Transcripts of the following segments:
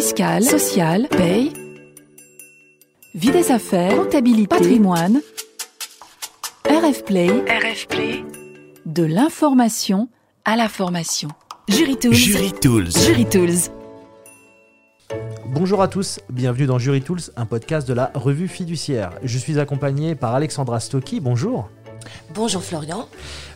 fiscale, sociale, paye, vie des affaires, comptabilité, patrimoine, RF Play, RF Play, de l'information à la formation. Jury Tools. Jury Tools. Jury Tools. Bonjour à tous, bienvenue dans Jury Tools, un podcast de la revue fiduciaire. Je suis accompagné par Alexandra Stocky, bonjour. Bonjour Florian.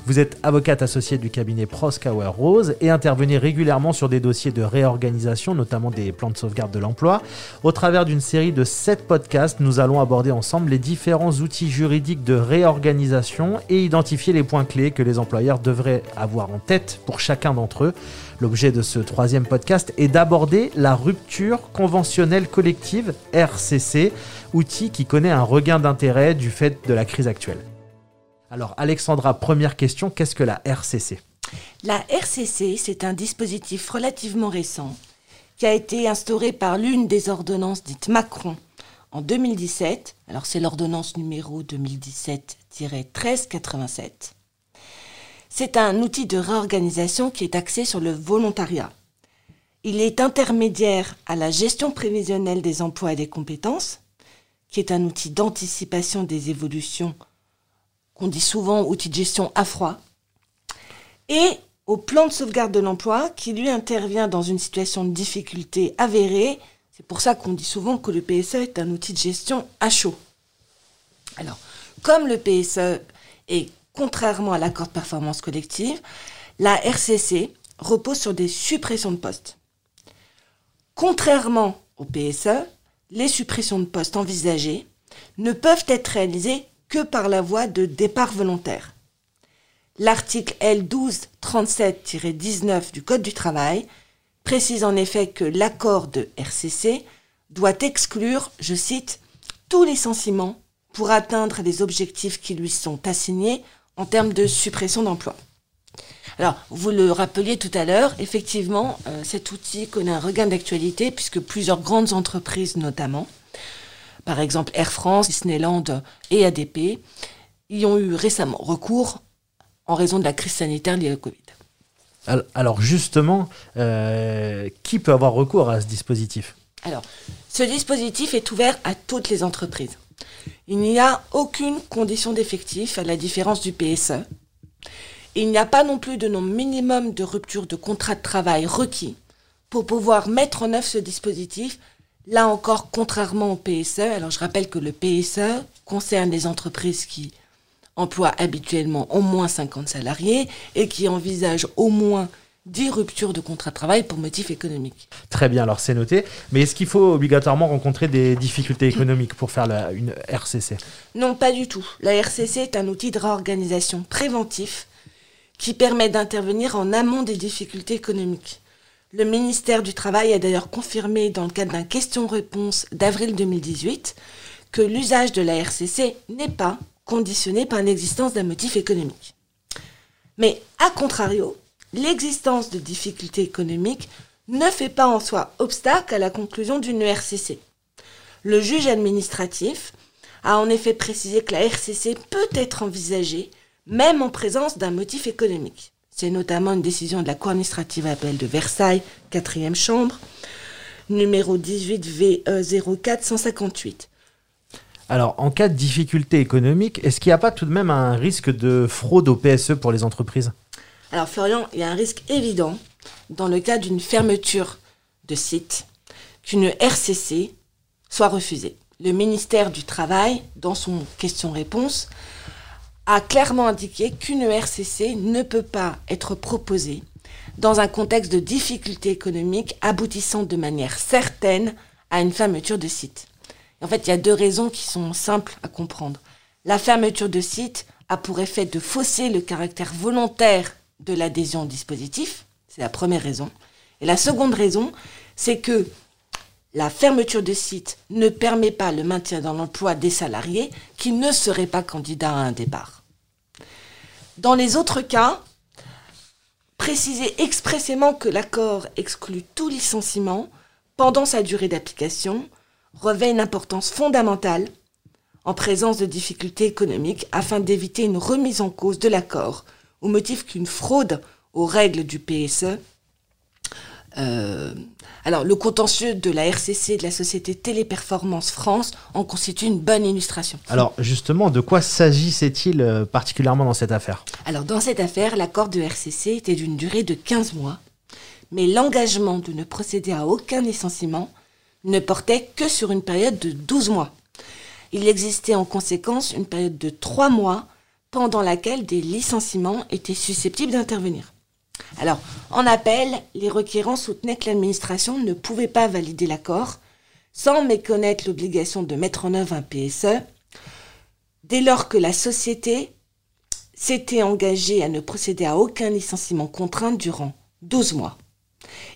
Vous êtes avocate associée du cabinet Proskauer Rose et intervenez régulièrement sur des dossiers de réorganisation, notamment des plans de sauvegarde de l'emploi. Au travers d'une série de 7 podcasts, nous allons aborder ensemble les différents outils juridiques de réorganisation et identifier les points clés que les employeurs devraient avoir en tête pour chacun d'entre eux. L'objet de ce troisième podcast est d'aborder la rupture conventionnelle collective, RCC, outil qui connaît un regain d'intérêt du fait de la crise actuelle. Alors Alexandra, première question, qu'est-ce que la RCC La RCC, c'est un dispositif relativement récent qui a été instauré par l'une des ordonnances dites Macron en 2017. Alors c'est l'ordonnance numéro 2017-1387. C'est un outil de réorganisation qui est axé sur le volontariat. Il est intermédiaire à la gestion prévisionnelle des emplois et des compétences, qui est un outil d'anticipation des évolutions qu'on dit souvent outil de gestion à froid, et au plan de sauvegarde de l'emploi qui lui intervient dans une situation de difficulté avérée. C'est pour ça qu'on dit souvent que le PSE est un outil de gestion à chaud. Alors, comme le PSE est contrairement à l'accord de performance collective, la RCC repose sur des suppressions de postes. Contrairement au PSE, les suppressions de postes envisagées ne peuvent être réalisées que par la voie de départ volontaire. L'article L1237-19 du Code du travail précise en effet que l'accord de RCC doit exclure, je cite, tout licenciement pour atteindre les objectifs qui lui sont assignés en termes de suppression d'emplois. Alors, vous le rappeliez tout à l'heure, effectivement, euh, cet outil connaît un regain d'actualité puisque plusieurs grandes entreprises notamment par exemple Air France, Disneyland et ADP, y ont eu récemment recours en raison de la crise sanitaire liée au Covid. Alors justement, euh, qui peut avoir recours à ce dispositif? Alors, ce dispositif est ouvert à toutes les entreprises. Il n'y a aucune condition d'effectif à la différence du PSE. Il n'y a pas non plus de nombre minimum de rupture de contrat de travail requis pour pouvoir mettre en œuvre ce dispositif Là encore, contrairement au PSE, alors je rappelle que le PSE concerne les entreprises qui emploient habituellement au moins 50 salariés et qui envisagent au moins 10 ruptures de contrat de travail pour motif économique. Très bien, alors c'est noté. Mais est-ce qu'il faut obligatoirement rencontrer des difficultés économiques pour faire la, une RCC Non, pas du tout. La RCC est un outil de réorganisation préventif qui permet d'intervenir en amont des difficultés économiques. Le ministère du Travail a d'ailleurs confirmé dans le cadre d'un question-réponse d'avril 2018 que l'usage de la RCC n'est pas conditionné par l'existence d'un motif économique. Mais à contrario, l'existence de difficultés économiques ne fait pas en soi obstacle à la conclusion d'une RCC. Le juge administratif a en effet précisé que la RCC peut être envisagée même en présence d'un motif économique. C'est notamment une décision de la Cour administrative appel de Versailles, quatrième chambre, numéro 18 V 0458. Alors, en cas de difficulté économique, est-ce qu'il n'y a pas tout de même un risque de fraude au PSE pour les entreprises? Alors, Florian, il y a un risque évident dans le cas d'une fermeture de site qu'une RCC soit refusée. Le ministère du Travail, dans son question-réponse, a clairement indiqué qu'une RCC ne peut pas être proposée dans un contexte de difficulté économique aboutissant de manière certaine à une fermeture de site. En fait, il y a deux raisons qui sont simples à comprendre. La fermeture de site a pour effet de fausser le caractère volontaire de l'adhésion au dispositif. C'est la première raison. Et la seconde raison, c'est que la fermeture de site ne permet pas le maintien dans l'emploi des salariés qui ne seraient pas candidats à un départ. Dans les autres cas, préciser expressément que l'accord exclut tout licenciement pendant sa durée d'application revêt une importance fondamentale en présence de difficultés économiques afin d'éviter une remise en cause de l'accord au motif qu'une fraude aux règles du PSE euh, Alors, le contentieux de la RCC de la société Téléperformance France en constitue une bonne illustration. Alors, justement, de quoi s'agissait-il euh, particulièrement dans cette affaire? Alors, dans cette affaire, l'accord de RCC était d'une durée de 15 mois, mais l'engagement de ne procéder à aucun licenciement ne portait que sur une période de 12 mois. Il existait en conséquence une période de 3 mois pendant laquelle des licenciements étaient susceptibles d'intervenir. Alors, en appel, les requérants soutenaient que l'administration ne pouvait pas valider l'accord sans méconnaître l'obligation de mettre en œuvre un PSE, dès lors que la société s'était engagée à ne procéder à aucun licenciement contraint durant 12 mois,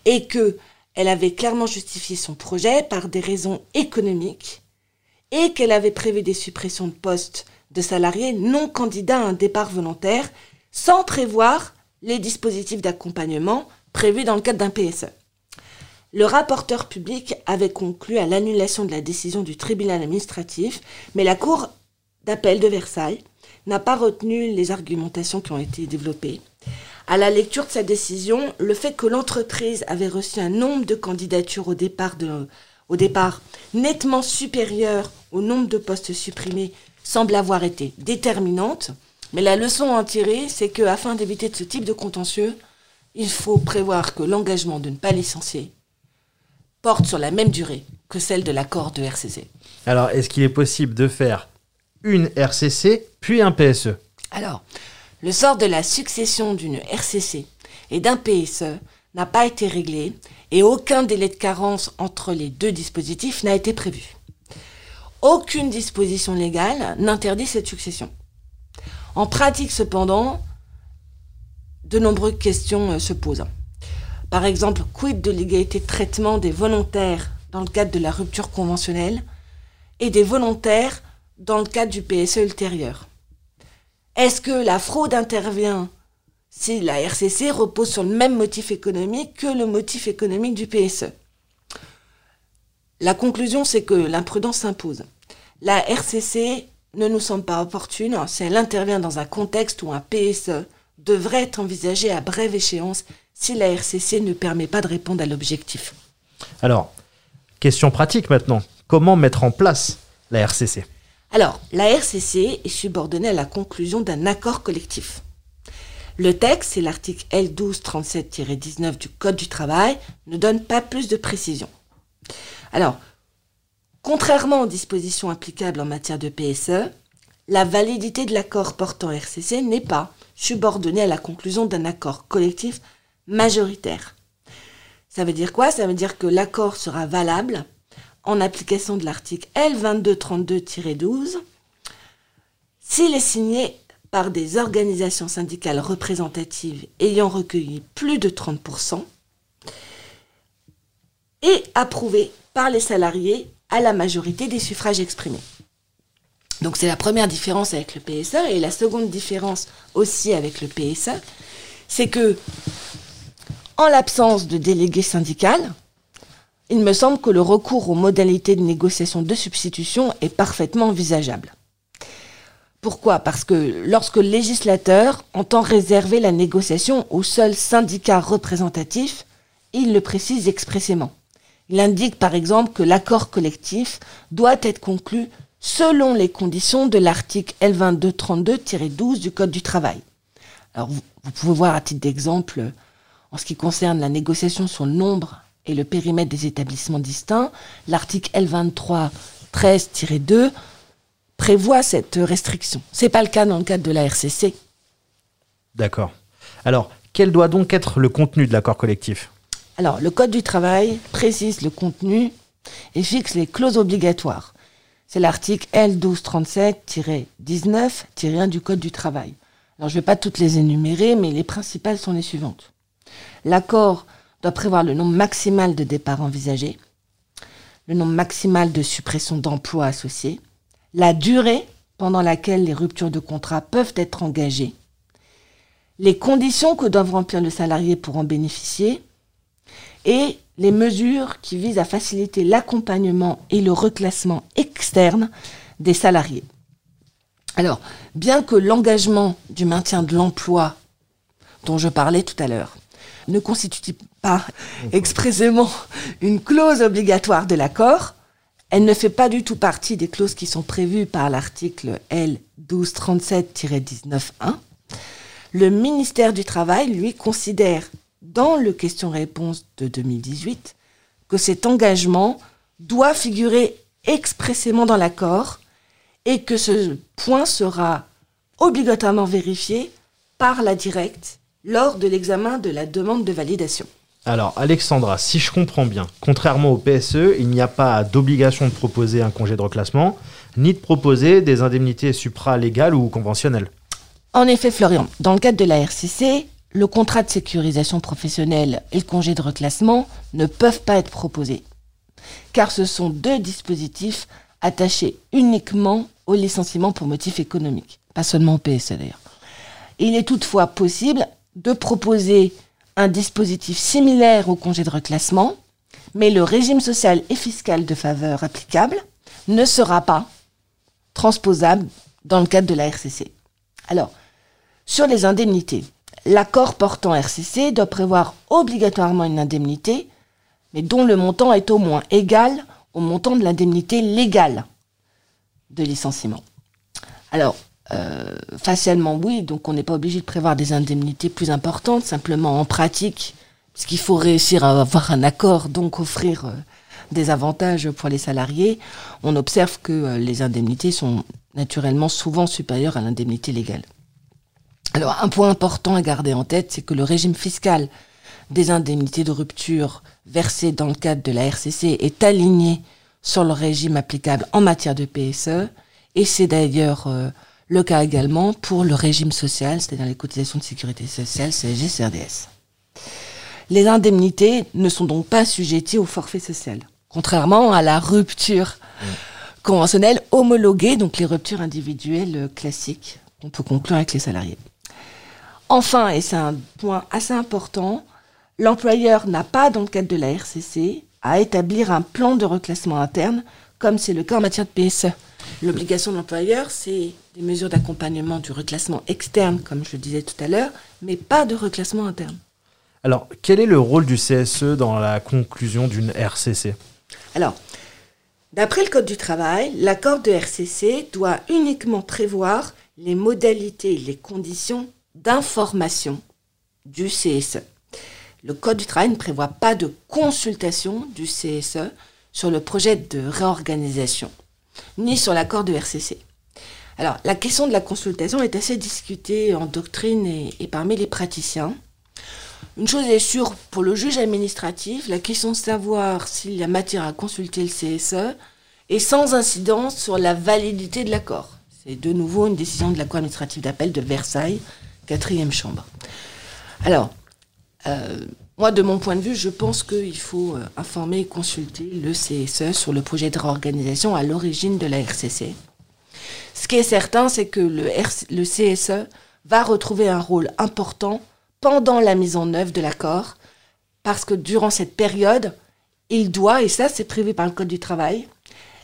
et que elle avait clairement justifié son projet par des raisons économiques, et qu'elle avait prévu des suppressions de postes de salariés non candidats à un départ volontaire, sans prévoir les dispositifs d'accompagnement prévus dans le cadre d'un PSE. Le rapporteur public avait conclu à l'annulation de la décision du tribunal administratif, mais la Cour d'appel de Versailles n'a pas retenu les argumentations qui ont été développées. À la lecture de sa décision, le fait que l'entreprise avait reçu un nombre de candidatures au départ, au départ nettement supérieur au nombre de postes supprimés semble avoir été déterminante. Mais la leçon à en tirer, c'est que afin d'éviter ce type de contentieux, il faut prévoir que l'engagement de ne pas licencier porte sur la même durée que celle de l'accord de RCC. Alors, est-ce qu'il est possible de faire une RCC puis un PSE Alors, le sort de la succession d'une RCC et d'un PSE n'a pas été réglé et aucun délai de carence entre les deux dispositifs n'a été prévu. Aucune disposition légale n'interdit cette succession. En pratique, cependant, de nombreuses questions euh, se posent. Par exemple, quid de l'égalité de traitement des volontaires dans le cadre de la rupture conventionnelle et des volontaires dans le cadre du PSE ultérieur? Est-ce que la fraude intervient si la RCC repose sur le même motif économique que le motif économique du PSE La conclusion, c'est que l'imprudence s'impose. La RCC ne nous semble pas opportune si elle intervient dans un contexte où un PSE devrait être envisagé à brève échéance si la RCC ne permet pas de répondre à l'objectif. Alors, question pratique maintenant. Comment mettre en place la RCC Alors, la RCC est subordonnée à la conclusion d'un accord collectif. Le texte, c'est l'article L1237-19 du Code du travail, ne donne pas plus de précision. Alors, contrairement aux dispositions applicables en matière de PSE, la validité de l'accord portant RCC n'est pas subordonnée à la conclusion d'un accord collectif majoritaire. Ça veut dire quoi? Ça veut dire que l'accord sera valable en application de l'article L2232-12 s'il est signé par des organisations syndicales représentatives ayant recueilli plus de 30% et approuvé par les salariés à la majorité des suffrages exprimés. Donc c'est la première différence avec le PSE et la seconde différence aussi avec le PSE, c'est que en l'absence de délégué syndical, il me semble que le recours aux modalités de négociation de substitution est parfaitement envisageable. Pourquoi? Parce que lorsque le législateur entend réserver la négociation aux seuls syndicats représentatifs, il le précise expressément. Il indique par exemple que l'accord collectif doit être conclu selon les conditions de l'article L2232-12 du Code du travail. Alors vous, pouvez voir à titre d'exemple, en ce qui concerne la négociation sur le nombre et le périmètre des établissements distincts, l'article L2313-2 prévoit cette restriction. Ce n'est pas le cas dans le cadre de la RCC. D'accord. Alors, quel doit donc être le contenu de l'accord collectif? Alors, le Code du travail précise le contenu et fixe les clauses obligatoires. C'est l'article L1237-19-1 du Code du travail. Alors, je ne vais pas toutes les énumérer, mais les principales sont les suivantes. L'accord doit prévoir le nombre maximal de départs envisagés, le nombre maximal de suppressions d'emplois associés, la durée pendant laquelle les ruptures de contrat peuvent être engagées, les conditions que doivent remplir le salarié pour en bénéficier et les mesures qui visent à faciliter l'accompagnement et le reclassement externe des salariés. Alors, bien que l'engagement du maintien de l'emploi dont je parlais tout à l'heure ne constitue pas expressément une clause obligatoire de l'accord, elle ne fait pas du tout partie des clauses qui sont prévues par l'article L 1237-19.1. Le ministère du Travail, lui, considère dans le question-réponse de 2018 que cet engagement doit figurer expressément dans l'accord et que ce point sera obligatoirement vérifié par la directe lors de l'examen de la demande de validation. Alors, Alexandra, si je comprends bien, contrairement au PSE, il n'y a pas d'obligation de proposer un congé de reclassement, ni de proposer des indemnités supralégales ou conventionnelles. En effet, Florian, dans le cadre de la RCC, le contrat de sécurisation professionnelle et le congé de reclassement ne peuvent pas être proposés, car ce sont deux dispositifs attachés uniquement au licenciement pour motif économique, pas seulement au PSE d'ailleurs. Il est toutefois possible de proposer un dispositif similaire au congé de reclassement, mais le régime social et fiscal de faveur applicable ne sera pas transposable dans le cadre de la RCC. Alors, sur les indemnités, l'accord portant RCC doit prévoir obligatoirement une indemnité, mais dont le montant est au moins égal au montant de l'indemnité légale de licenciement. Alors, euh, facialement, oui, donc on n'est pas obligé de prévoir des indemnités plus importantes, simplement en pratique, puisqu'il faut réussir à avoir un accord, donc offrir euh, des avantages pour les salariés, on observe que euh, les indemnités sont naturellement souvent supérieures à l'indemnité légale. Alors, un point important à garder en tête, c'est que le régime fiscal des indemnités de rupture versées dans le cadre de la RCC est aligné sur le régime applicable en matière de PSE, et c'est d'ailleurs le cas également pour le régime social, c'est-à-dire les cotisations de sécurité sociale, CSG, CRDS. Les indemnités ne sont donc pas sujetties au forfait social, contrairement à la rupture conventionnelle homologuée, donc les ruptures individuelles classiques qu'on peut conclure avec les salariés. Enfin, et c'est un point assez important, l'employeur n'a pas, dans le cadre de la RCC, à établir un plan de reclassement interne, comme c'est le cas en matière de PSE. L'obligation de l'employeur, c'est des mesures d'accompagnement du reclassement externe, comme je le disais tout à l'heure, mais pas de reclassement interne. Alors, quel est le rôle du CSE dans la conclusion d'une RCC Alors, d'après le Code du travail, l'accord de RCC doit uniquement prévoir les modalités et les conditions d'information du CSE. Le Code du travail ne prévoit pas de consultation du CSE sur le projet de réorganisation ni sur l'accord de RCC. Alors, la question de la consultation est assez discutée en doctrine et, parmi les praticiens. Une chose est sûre, pour le juge administratif, la question de savoir s'il y a matière à consulter le CSE est sans incidence sur la validité de l'accord. C'est de nouveau une décision de la Cour administrative d'appel de Versailles, quatrième chambre. Alors, euh, moi, de mon point de vue, je pense qu'il faut euh, informer et consulter le CSE sur le projet de réorganisation à l'origine de la RCC. Ce qui est certain, c'est que le, le CSE va retrouver un rôle important pendant la mise en œuvre de l'accord, parce que durant cette période, il doit, et ça c'est prévu par le Code du travail,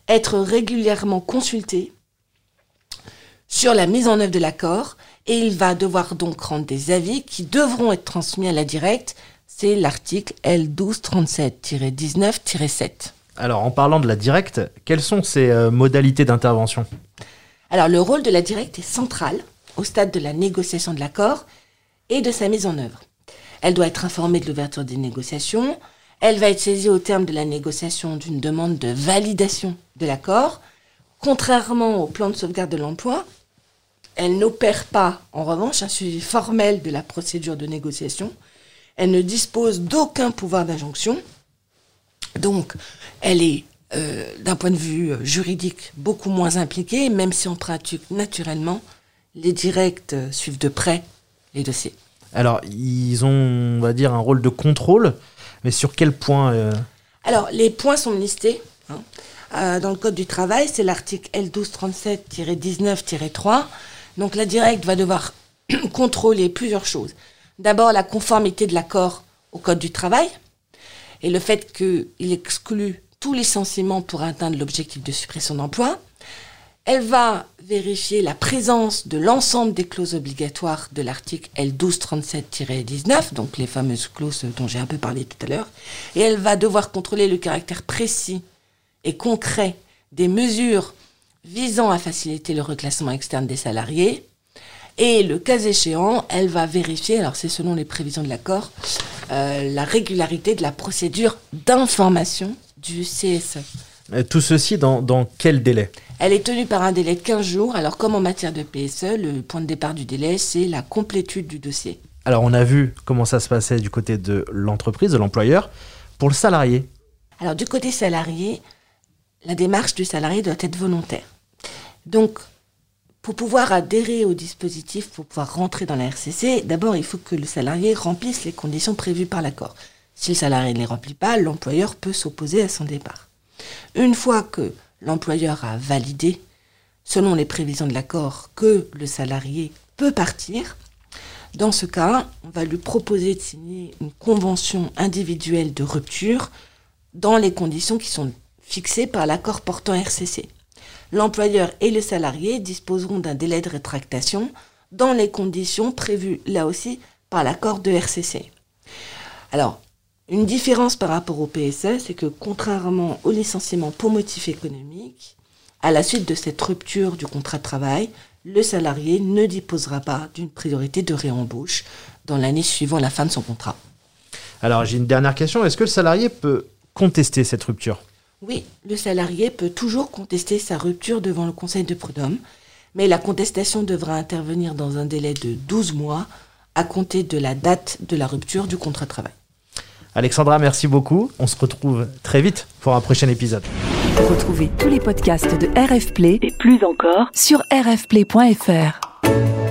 être régulièrement consulté sur la mise en œuvre de l'accord, et il va devoir donc rendre des avis qui devront être transmis à la directe c'est l'article L1237-19-7. Alors, en parlant de la directe, quelles sont ces euh, modalités d'intervention? Alors, le rôle de la directe est central au stade de la négociation de l'accord et de sa mise en œuvre. Elle doit être informée de l'ouverture des négociations. Elle va être saisie au terme de la négociation d'une demande de validation de l'accord. Contrairement au plan de sauvegarde de l'emploi, elle n'opère pas, en revanche, un suivi formel de la procédure de négociation elle ne dispose d'aucun pouvoir d'injonction. Donc, elle est, euh, d'un point de vue euh, juridique, beaucoup moins impliquée, même si on pratique naturellement, les directs euh, suivent de près les dossiers. Alors, ils ont, on va dire, un rôle de contrôle, mais sur quel point Alors, les points sont listés. Hein. dans le Code du travail, c'est l'article L1237-19-3. Donc, la directe va devoir contrôler plusieurs choses. D'abord, la conformité de l'accord au Code du travail et le fait qu'il exclut tout licenciement pour atteindre l'objectif de suppression d'emploi. Elle va vérifier la présence de l'ensemble des clauses obligatoires de l'article L1237-19, donc les fameuses clauses dont j'ai un peu parlé tout à l'heure, et elle va devoir contrôler le caractère précis et concret des mesures visant à faciliter le reclassement externe des salariés. Et le cas échéant, elle va vérifier, alors c'est selon les prévisions de l'accord, euh, la régularité de la procédure d'information du CSE. Euh, Tout ceci dans, dans quel délai? Elle est tenue par un délai de 15 jours. Alors, comme en matière de PSE, le point de départ du délai, c'est la complétude du dossier. Alors on a vu comment ça se passait du côté de l'entreprise, de l'employeur. Pour le salarié, Alors, du côté salarié, la démarche du salarié doit être volontaire. Donc, pour pouvoir adhérer au dispositif, pour pouvoir rentrer dans la RCC, d'abord, il faut que le salarié remplisse les conditions prévues par l'accord. Si le salarié ne les remplit pas, l'employeur peut s'opposer à son départ. Une fois que l'employeur a validé, selon les prévisions de l'accord, que le salarié peut partir, dans ce cas, on va lui proposer de signer une convention individuelle de rupture dans les conditions qui sont fixées par l'accord portant RCC. L'employeur et le salarié disposeront d'un délai de rétractation dans les conditions prévues là aussi par l'accord de RCC. Alors, une différence par rapport au PSE, c'est que contrairement au licenciement pour motif économique, à la suite de cette rupture du contrat de travail, le salarié ne disposera pas d'une priorité de réembauche dans l'année suivant la fin de son contrat. alors j'ai une dernière question. Est-ce que le salarié peut contester cette rupture? Oui, le salarié peut toujours contester sa rupture devant le Conseil de prud'homme, mais la contestation devra intervenir dans un délai de 12 mois à compter de la date de la rupture du contrat de travail. Alexandra, merci beaucoup. On se retrouve très vite pour un prochain épisode. Retrouvez tous les podcasts de RF Play et plus encore sur rfplay.fr.